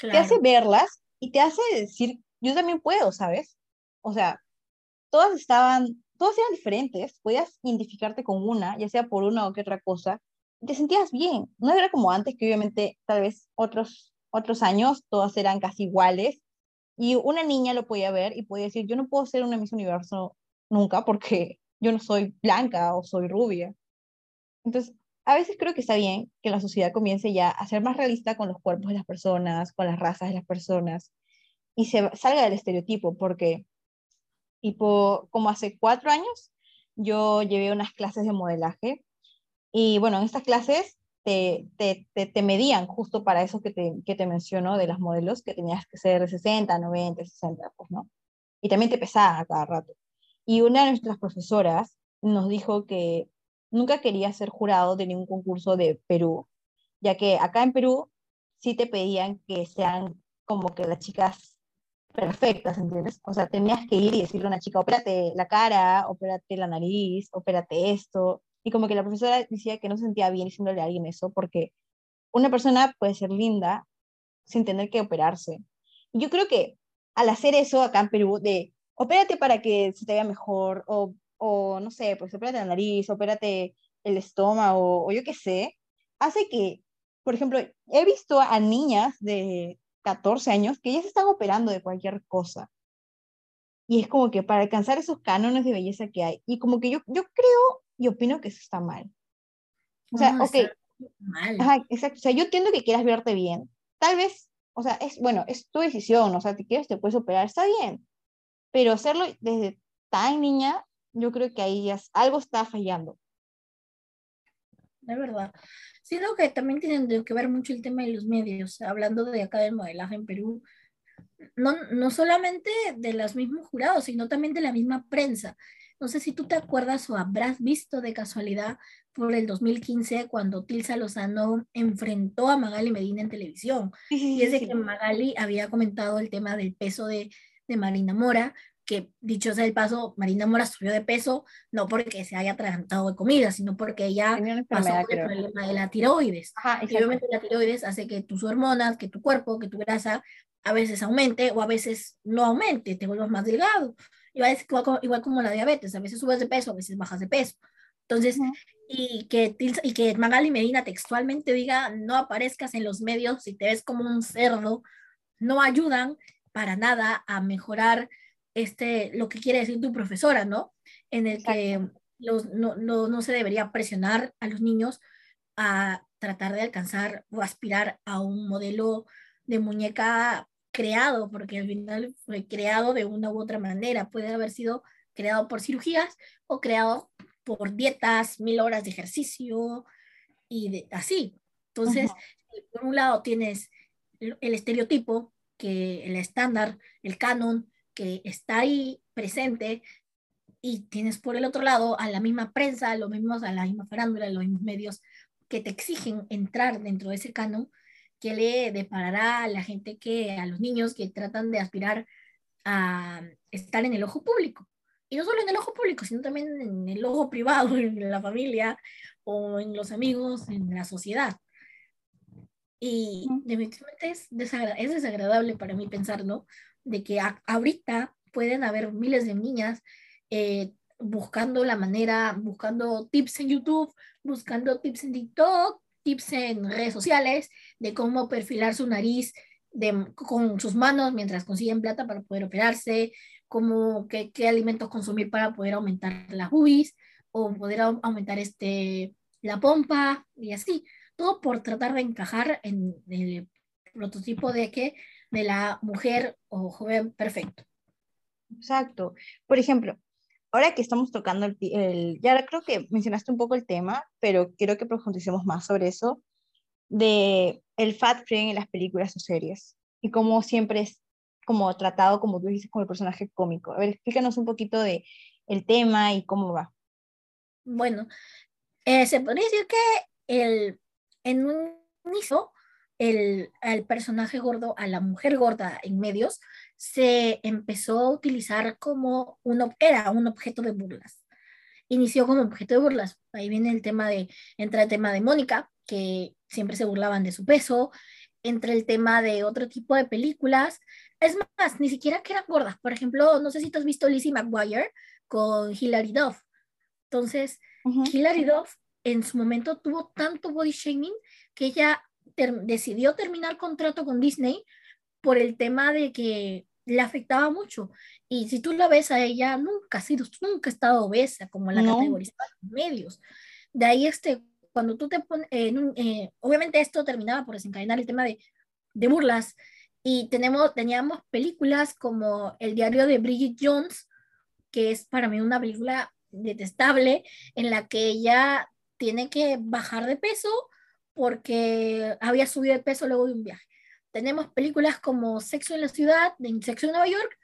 Te hace verlas y te hace decir, yo también puedo, ¿sabes? O sea, todas estaban, todas eran diferentes, podías identificarte con una, ya sea por una o que otra cosa, te sentías bien. No era como antes, que obviamente tal vez otros, otros años todas eran casi iguales, y una niña lo podía ver y podía decir, yo no puedo ser una Miss Universo nunca porque yo no soy blanca o soy rubia. Entonces, a veces creo que está bien que la sociedad comience ya a ser más realista con los cuerpos de las personas, con las razas de las personas, y se salga del estereotipo, porque, tipo, como hace cuatro años, yo llevé unas clases de modelaje, y bueno, en estas clases te, te, te, medían justo para eso que te, que te menciono de las modelos, que tenías que ser de 60, 90, 60, pues, ¿no? Y también te pesaban a cada rato. Y una de nuestras profesoras nos dijo que nunca quería ser jurado de ningún concurso de Perú, ya que acá en Perú sí te pedían que sean como que las chicas perfectas, ¿entiendes? O sea, tenías que ir y decirle a una chica, opérate la cara, opérate la nariz, opérate esto. Y como que la profesora decía que no se sentía bien diciéndole a alguien eso, porque una persona puede ser linda sin tener que operarse. Y yo creo que al hacer eso acá en Perú, de opérate para que se te vea mejor, o, o no sé, pues opérate la nariz, opérate el estómago, o yo qué sé, hace que por ejemplo, he visto a niñas de 14 años que ya se están operando de cualquier cosa. Y es como que para alcanzar esos cánones de belleza que hay. Y como que yo, yo creo y opino que eso está mal. O sea, ok. Mal. Ajá, exacto. O sea, yo entiendo que quieras verte bien. Tal vez, o sea, es, bueno, es tu decisión. O sea, si quieres te puedes operar, está bien. Pero hacerlo desde tan niña, yo creo que ahí ya algo está fallando. De verdad. Siento que también tienen que ver mucho el tema de los medios. Hablando de acá del modelaje en Perú, no, no solamente de los mismos jurados, sino también de la misma prensa. No sé si tú te acuerdas o habrás visto de casualidad por el 2015 cuando Tilsa Lozano enfrentó a Magali Medina en televisión. y es de que Magali había comentado el tema del peso de, de Marina Mora, que dicho sea el paso, Marina Mora subió de peso no porque se haya atragantado de comida, sino porque ella pasó por el problema de la tiroides. y obviamente la tiroides hace que tus hormonas, que tu cuerpo, que tu grasa a veces aumente o a veces no aumente, te vuelvas más delgado. Igual, igual como la diabetes, a veces subes de peso, a veces bajas de peso. Entonces, y, que, y que Magali Medina textualmente diga, no aparezcas en los medios si te ves como un cerdo, no ayudan para nada a mejorar este, lo que quiere decir tu profesora, ¿no? En el que los, no, no, no se debería presionar a los niños a tratar de alcanzar o aspirar a un modelo de muñeca creado, porque al final fue creado de una u otra manera. Puede haber sido creado por cirugías o creado por dietas, mil horas de ejercicio y así. Entonces, por un lado tienes el, estereotipo, que el estándar, el canon, que está ahí presente, y tienes por el otro lado a la misma prensa, los mismos, a la misma farándula, los mismos medios que te exigen entrar dentro de ese canon ¿Qué le deparará a la gente que, a los niños que tratan de aspirar a estar en el ojo público? Y no solo en el ojo público, sino también en el ojo privado, en la familia o en los amigos, en la sociedad. Y definitivamente es, es desagradable para mí pensar, ¿no? De que ahorita pueden haber miles de niñas eh, buscando la manera, buscando tips en YouTube, buscando tips en TikTok, tips en redes sociales de cómo perfilar su nariz de, con sus manos mientras consiguen plata para poder operarse, cómo, qué, qué alimentos consumir para poder aumentar las boobies o poder aumentar este, la pompa y así. Todo por tratar de encajar en el prototipo de que de la mujer o joven perfecto. Exacto. Por ejemplo, ahora que estamos tocando el, ya creo que mencionaste un poco el tema, pero quiero que profundicemos más sobre eso, de el fat frame en las películas o series, y cómo siempre es como tratado, como tú dices, como el personaje cómico. A ver, explícanos un poquito de el tema y cómo va. Bueno, eh, se podría decir que el, en un inicio el, el, personaje gordo a la mujer gorda en medios se empezó a utilizar como un, era un objeto de burlas. Inició como objeto de burlas. Ahí viene el tema de, entra el tema de Mónica, que siempre se burlaban de su peso, entre el tema de otro tipo de películas. Es más, ni siquiera que eran gordas. Por ejemplo, no sé si tú has visto Lizzie McGuire con Hilary Duff. Entonces, Hilary Duff en su momento tuvo tanto body shaming que ella decidió terminar contrato con Disney por el tema de que le afectaba mucho. Y si tú la ves a ella, nunca ha sido, nunca ha estado obesa, como la no. en medios. De ahí, este, cuando tú te pones, eh, obviamente esto terminaba por desencadenar el tema de, de burlas. Y tenemos, teníamos películas como El diario de Bridget Jones, que es para mí una película detestable, en la que ella tiene que bajar de peso porque había subido de peso luego de un viaje. Tenemos películas como Sexo en la Ciudad, de Sexo en Nueva York,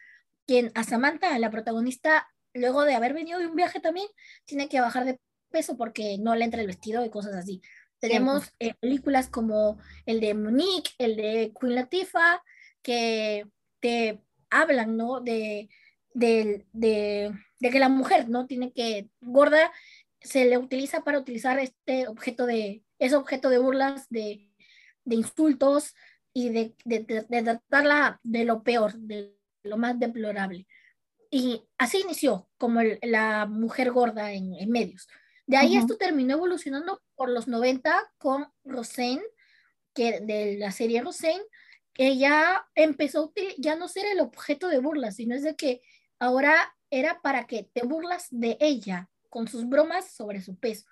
quien a Samantha, la protagonista, luego de haber venido de un viaje también, tiene que bajar de peso porque no le entra el vestido y cosas así. Tenemos eh, películas como el de Monique, el de Queen Latifah, que te hablan, ¿no? De, de, de, de, que la mujer, ¿no? Tiene que, gorda, se le utiliza para utilizar este objeto de, ese objeto de burlas, de, de insultos, y de, de, de, tratarla de lo peor, de lo más deplorable. Y así inició como la mujer gorda en, en medios. De ahí esto terminó evolucionando por los 90 con Roseanne, que de la serie Roseanne, ella empezó ya no ser el objeto de burla, sino es de que ahora era para que te burlas de ella con sus bromas sobre su peso.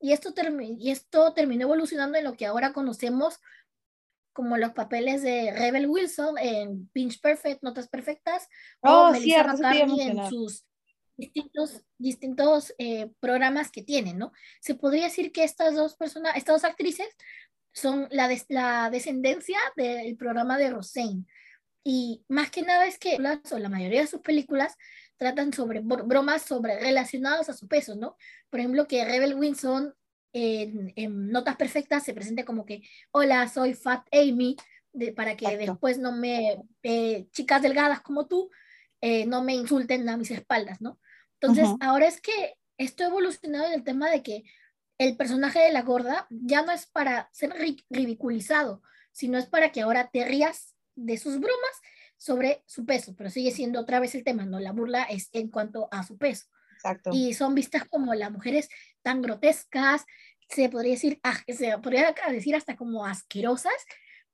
Y esto, y esto terminó evolucionando en lo que ahora conocemos como los papeles de Rebel Wilson en Pinch Perfect, Notas Perfectas, o oh, Melissa McCarthy en sus distintos, distintos eh, programas que tienen, ¿no? Se podría decir que estas dos personas, estas dos actrices son la, la descendencia del programa de Roseanne. Y más que nada es que la, la mayoría de sus películas tratan sobre bromas sobre relacionadas a su peso, ¿no? Por ejemplo, que Rebel Wilson en, Notas Perfectas se presente como que, hola, soy Fat Amy, de, para que después no me, eh, chicas delgadas como tú, eh, no me insulten a mis espaldas, ¿no? Entonces, ahora es que esto ha evolucionado en el tema de que el personaje de la gorda ya no es para ser ridiculizado, sino es para que ahora te rías de sus bromas sobre su peso, pero sigue siendo otra vez el tema, ¿no? La burla es en cuanto a su peso. Exacto. Y son vistas como las mujeres tan grotescas, se podría decir, ah, se podría decir hasta como asquerosas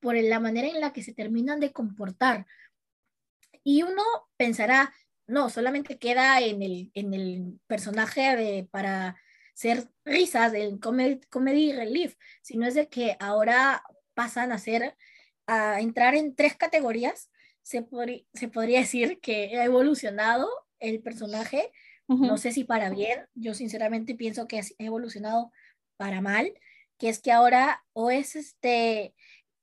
por la manera en la que se terminan de comportar. Y uno pensará, no, solamente queda en el, en el personaje de, para ser risas del comedy, comedy relief, sino es de que ahora pasan a ser, a entrar en tres categorías. Se, se podría decir que ha evolucionado el personaje, no sé si para bien, yo sinceramente pienso que ha evolucionado para mal, que es que ahora o es este,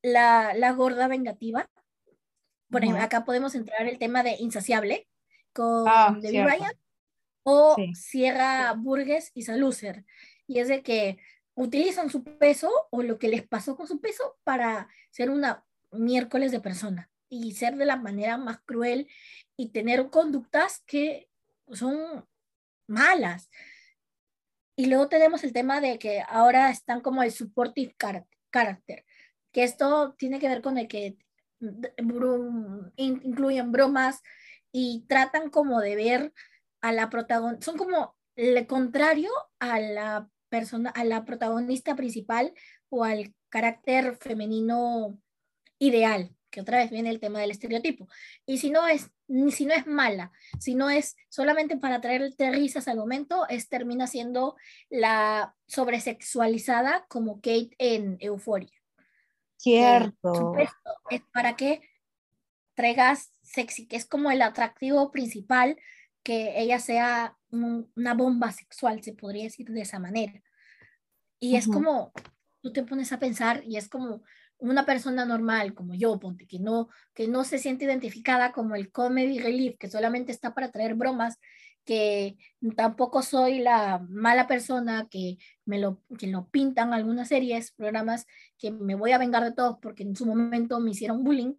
la, la gorda vengativa, por ejemplo, acá podemos entrar el tema de insaciable con ah, David Ryan, o Sierra Burgess y Salucer. Y es de que utilizan su peso o lo que les pasó con su peso para ser una miércoles de persona y ser de la manera más cruel y tener conductas que son malas. Y luego tenemos el tema de que ahora están como el supportive character, que esto tiene que ver con el que incluyen bromas y tratan como de ver a la protagonista, son como el contrario a la persona, a la protagonista principal o al carácter femenino ideal, que otra vez viene el tema del estereotipo. Y si no es, si no es mala, si no es solamente para traerte risas al momento, es termina siendo la sobresexualizada como Kate en Euforia. Cierto. es para que traigas sexy, que es como el atractivo principal que ella sea una bomba sexual, se podría decir de esa manera. Y es como, tú te pones a pensar y es como una persona normal como yo, ponte, que no, que no se siente identificada como el comedy relief, que solamente está para traer bromas, que tampoco soy la mala persona que me lo, que lo pintan algunas series, programas que me voy a vengar de todos porque en su momento me hicieron bullying,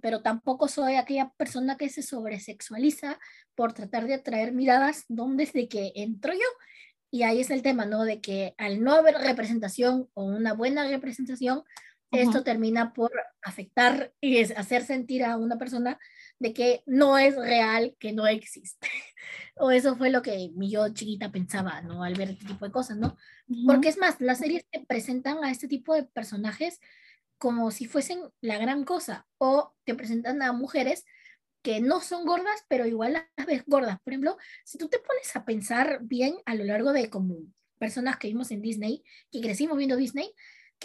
pero tampoco soy aquella persona que se sobresexualiza por tratar de atraer miradas donde desde que entro yo. Y ahí es el tema, ¿no? De que al no haber representación o una buena representación, esto termina por afectar y hacer sentir a una persona de que no es real, que no existe. o eso fue lo que mi yo chiquita pensaba, ¿no? Al ver este tipo de cosas, ¿no? Porque es más, las series te presentan a este tipo de personajes como si fuesen la gran cosa o te presentan a mujeres que no son gordas, pero igual las ves gordas. Por ejemplo, si tú te pones a pensar bien a lo largo de como personas que vimos en Disney, que crecimos viendo Disney,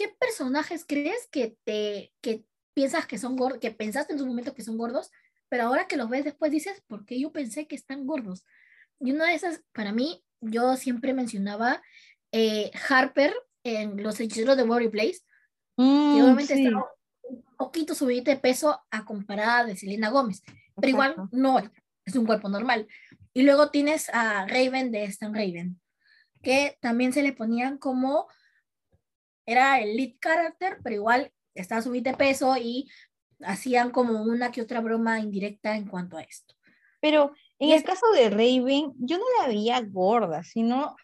¿qué personajes crees que te que piensas que son gordos, que pensaste en su momento que son gordos, pero ahora que los ves después dices, ¿por qué yo pensé que están gordos? Y una de esas, para mí, yo siempre mencionaba eh, Harper en Los Hechiceros de Worry Place, que mm, obviamente está un poquito subida de peso a comparada de Selena Gómez, pero igual no es un cuerpo normal. Y luego tienes a Raven de Stan Raven, que también se le ponían como, era el lead character, pero igual estaba subido de peso y hacían como una que otra broma indirecta en cuanto a esto. Pero en el caso de Raven, yo no la veía gorda, sino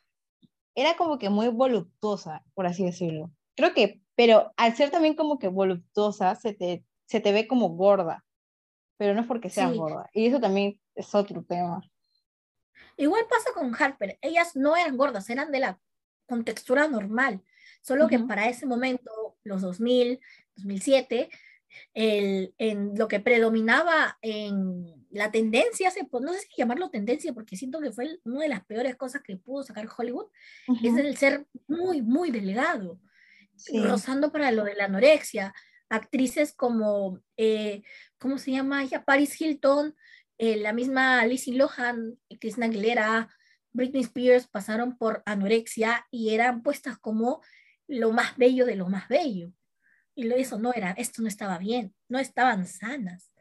era como que muy voluptuosa, por así decirlo. Creo que pero al ser también como que voluptuosa, se te, se te ve como gorda, pero no es porque sea gorda. Y eso también es otro tema. Igual pasa con Harper, ellas no eran gordas, eran de la contextura normal, solo que para ese momento, los 2000, 2007, el, en lo que predominaba en la tendencia, no sé si llamarlo tendencia, porque siento que fue una de las peores cosas que pudo sacar Hollywood, es el ser muy, muy delgado, rozando para lo de la anorexia. Actrices como, eh, ¿cómo se llama ella? Paris Hilton, eh, la misma Lizzie Lohan, Christina Aguilera, Britney Spears pasaron por anorexia y eran puestas como lo más bello de lo más bello. Y eso no era, esto no estaba bien, no estaban sanas.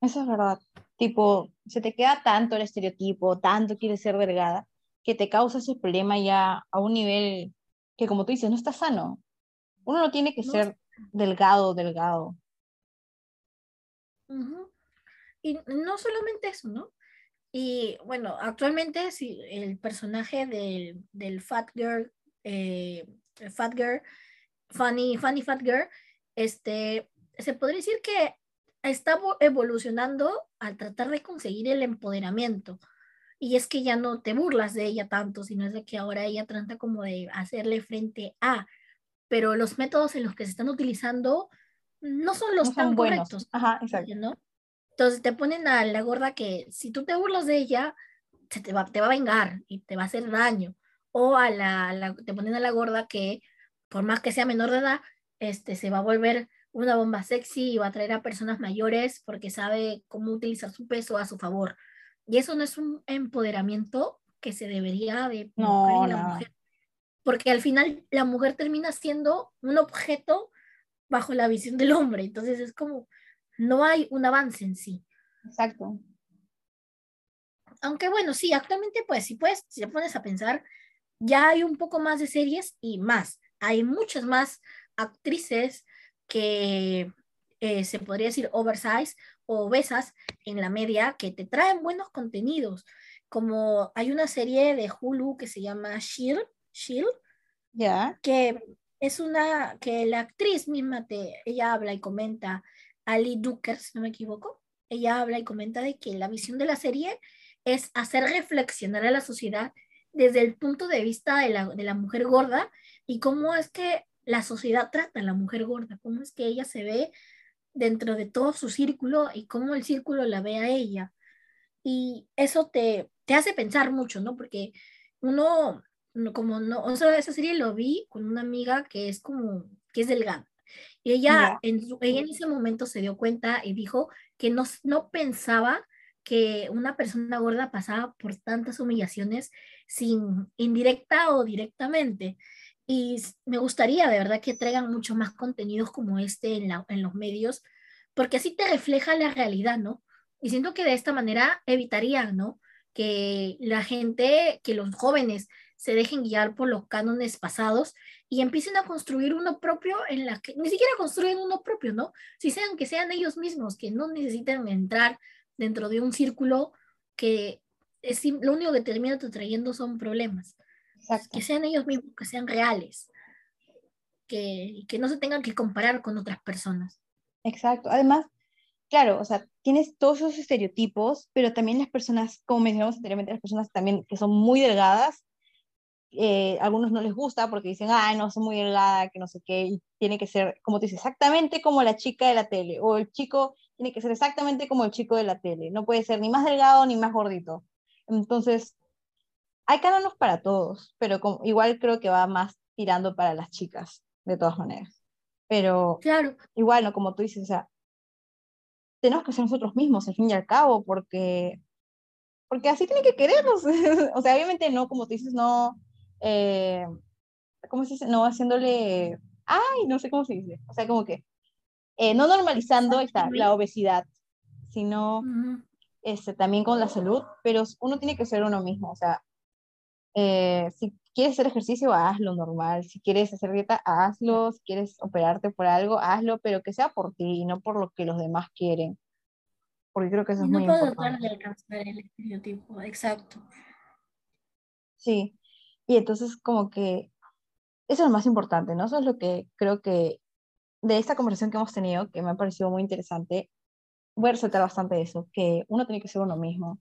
Eso es verdad. Tipo, se te queda tanto el estereotipo, tanto quieres ser delgada, que te causa ese problema ya a un nivel que, como tú dices, no está sano. Uno no tiene que ser delgado, delgado. Y no solamente eso, ¿no? Y bueno, actualmente sí, el personaje del, del Fat Girl, eh, Fat Girl, Funny, Funny Fat Girl, este, se podría decir que está evolucionando al tratar de conseguir el empoderamiento. Y es que ya no te burlas de ella tanto, sino es de que ahora ella trata como de hacerle frente a, pero los métodos en los que se están utilizando no son los tan correctos. Ajá, exacto. Entonces te ponen a la gorda que si tú te burlas de ella, se te, va, te va a vengar y te va a hacer daño. O a la, te ponen a la gorda que, por más que sea menor de edad, este, se va a volver una bomba sexy y va a atraer a personas mayores porque sabe cómo utilizar su peso a su favor. Y eso no es un empoderamiento que se debería de no, en la mujer. Porque al final la mujer termina siendo un objeto bajo la visión del hombre. Entonces es como, no hay un avance en sí. Exacto. Aunque bueno, sí, actualmente pues si puedes, si te pones a pensar, ya hay un poco más de series y más. Hay muchas más actrices que eh, se podría decir oversize o obesas en la media que te traen buenos contenidos. Como hay una serie de Hulu que se llama Shield, Shield ya que es una que la actriz misma te, ella habla y comenta, Ali Duker, si no me equivoco, ella habla y comenta de que la visión de la serie es hacer reflexionar a la sociedad desde el punto de vista de la, de la mujer gorda y cómo es que la sociedad trata a la mujer gorda, cómo es que ella se ve dentro de todo su círculo y cómo el círculo la ve a ella. Y eso te, te hace pensar mucho, ¿no? Porque uno, como no, o sea, esa serie lo vi con una amiga que es como, que es delgada. Y ella, en, ella en ese momento se dio cuenta y dijo que no, no pensaba que una persona gorda pasaba por tantas humillaciones sin indirecta o directamente. Y me gustaría de verdad que traigan mucho más contenidos como este en, en los medios, porque así te refleja la realidad, ¿no? Y siento que de esta manera evitarían, ¿no? Que la gente, que los jóvenes se dejen guiar por los cánones pasados y empiecen a construir uno propio en la que ni siquiera construyen uno propio, ¿no? Si sean que sean ellos mismos, que no necesiten entrar dentro de un círculo que es, lo único que termina trayendo son problemas. Que sean ellos mismos, que sean reales, que, que no se tengan que comparar con otras personas. Exacto. Además, claro, o sea, tienes todos esos estereotipos, pero también las personas, como mencionamos anteriormente, las personas también que son muy delgadas, eh, algunos no les gusta porque dicen, ah, no, soy muy delgada, que no sé qué, y tiene que ser, como te dices, exactamente como la chica de la tele, o el chico tiene que ser exactamente como el chico de la tele, no puede ser ni más delgado ni más gordito. Entonces, hay cánones para todos, pero igual creo que va más tirando para las chicas, de todas maneras. Pero claro. igual, ¿no? Como tú dices, o sea, tenemos que ser nosotros mismos, al fin y al cabo, porque, porque así tiene que querernos. o sea, obviamente no, como tú dices, no, eh, ¿cómo se dice? No haciéndole, ay, no sé cómo se dice. O sea, como que eh, no normalizando esta, la obesidad, sino este, también con la salud, pero uno tiene que ser uno mismo. O sea, eh, si quieres hacer ejercicio, hazlo normal. Si quieres hacer dieta, hazlo. Si quieres operarte por algo, hazlo, pero que sea por ti y no por lo que los demás quieren. Porque creo que eso es muy importante. No de alcanzar el estereotipo, exacto. Sí, y entonces como que eso es lo más importante, ¿no? Eso es lo que creo que de esta conversación que hemos tenido, que me ha parecido muy interesante, voy a resaltar bastante eso, que uno tiene que ser uno mismo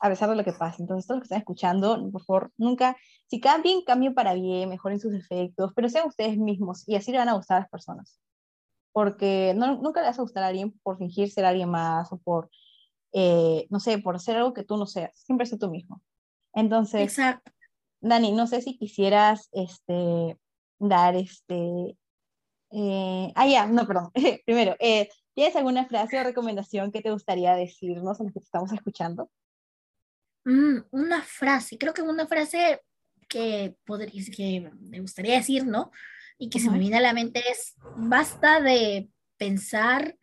a pesar de lo que pase. Entonces, todos los que están escuchando, por favor, nunca, si cambien, cambien para bien, mejoren sus efectos, pero sean ustedes mismos y así le van a gustar a las personas. Porque no, nunca le vas a gustar a alguien por fingir ser alguien más o por, eh, no sé, por hacer algo que tú no seas. Siempre sé tú mismo. Entonces, Exacto. Dani, no sé si quisieras este, dar este... Eh, ah, ya, no, perdón. Primero, eh, ¿tienes alguna frase o recomendación que te gustaría decirnos a los que te estamos escuchando? Mm, una frase, creo que una frase que, que me gustaría decir, ¿no? Y que se me viene a la mente es, basta de pensar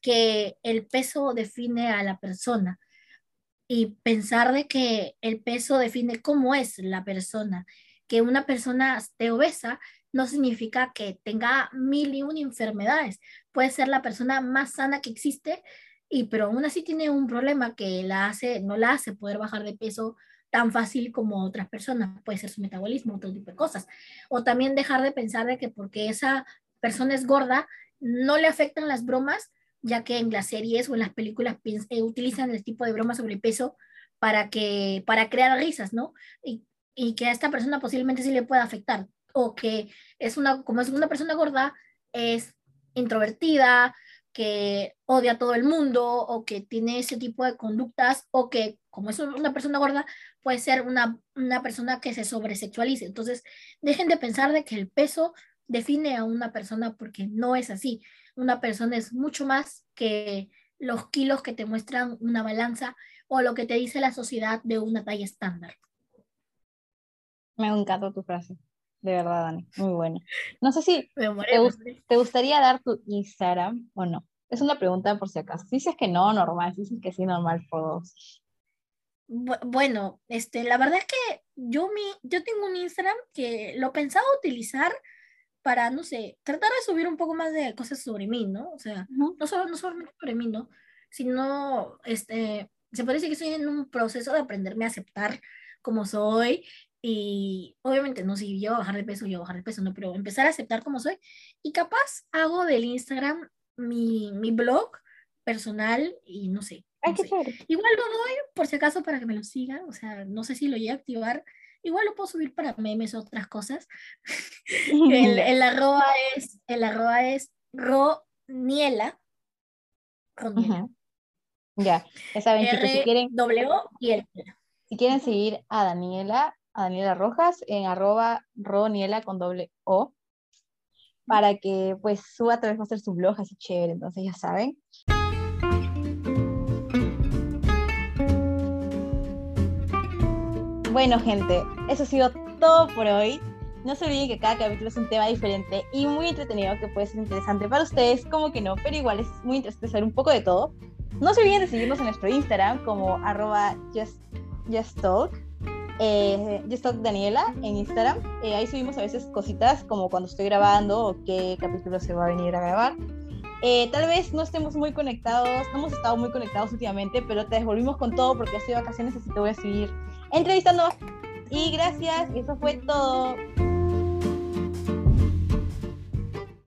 que el peso define a la persona y pensar de que el peso define cómo es la persona, que una persona esté obesa no significa que tenga mil y una enfermedades, puede ser la persona más sana que existe y pero aún así tiene un problema que la hace, no la hace poder bajar de peso tan fácil como otras personas, puede ser su metabolismo, otro tipo de cosas. O también dejar de pensar de que porque esa persona es gorda, no le afectan las bromas, ya que en las series o en las películas eh, utilizan el tipo de bromas sobre peso para, que, para crear risas, ¿no? Y, y que a esta persona posiblemente sí le pueda afectar. O que es una, como es una persona gorda, es introvertida, que odia a todo el mundo o que tiene ese tipo de conductas o que como es una persona gorda puede ser una, una persona que se sobresexualice. Entonces, dejen de pensar de que el peso define a una persona porque no es así. Una persona es mucho más que los kilos que te muestran una balanza o lo que te dice la sociedad de una talla estándar. Me encantó tu frase, de verdad, Dani, muy buena. No sé si te, gustaría dar tu Instagram o no. Es una pregunta por si acaso. Si dices que no, normal. Si dices que sí, normal, todos. Bueno, este, la verdad es que yo, mi, yo tengo un Instagram que lo pensaba utilizar para, no sé, tratar de subir un poco más de cosas sobre mí, ¿no? O sea, no, solo, no solo sobre mí, ¿no? Sino, este, se parece que estoy en un proceso de aprenderme a aceptar como soy y obviamente no si yo bajar de peso, yo bajar de peso, no, pero empezar a aceptar como soy y capaz hago del Instagram mi, mi blog personal y no sé. Igual lo doy por si acaso para que me lo sigan, o sea, no sé si lo voy a activar, igual lo puedo subir para memes o otras cosas. el, el, arroba es, el arroba es roniela. Roniela. Ya, ya saben, chicos, si quieren. W y el. Si quieren seguir a Daniela, a Daniela Rojas, en arroba roniela con doble O, para que pues suba a través de hacer su blog así chévere, entonces ya saben. Bueno, gente, eso ha sido todo por hoy. No se olviden que cada capítulo es un tema diferente y muy entretenido que puede ser interesante para ustedes, como que no, pero igual es muy interesante saber un poco de todo. No se olviden de seguirnos en nuestro Instagram como arroba justtalk, eh, Daniela en Instagram. Eh, ahí subimos a veces cositas como cuando estoy grabando o qué capítulo se va a venir a grabar. Eh, tal vez no estemos muy conectados, no hemos estado muy conectados últimamente, pero te devolvimos con todo porque estoy de vacaciones, así te voy a seguir entrevistando. Y gracias, y eso fue todo.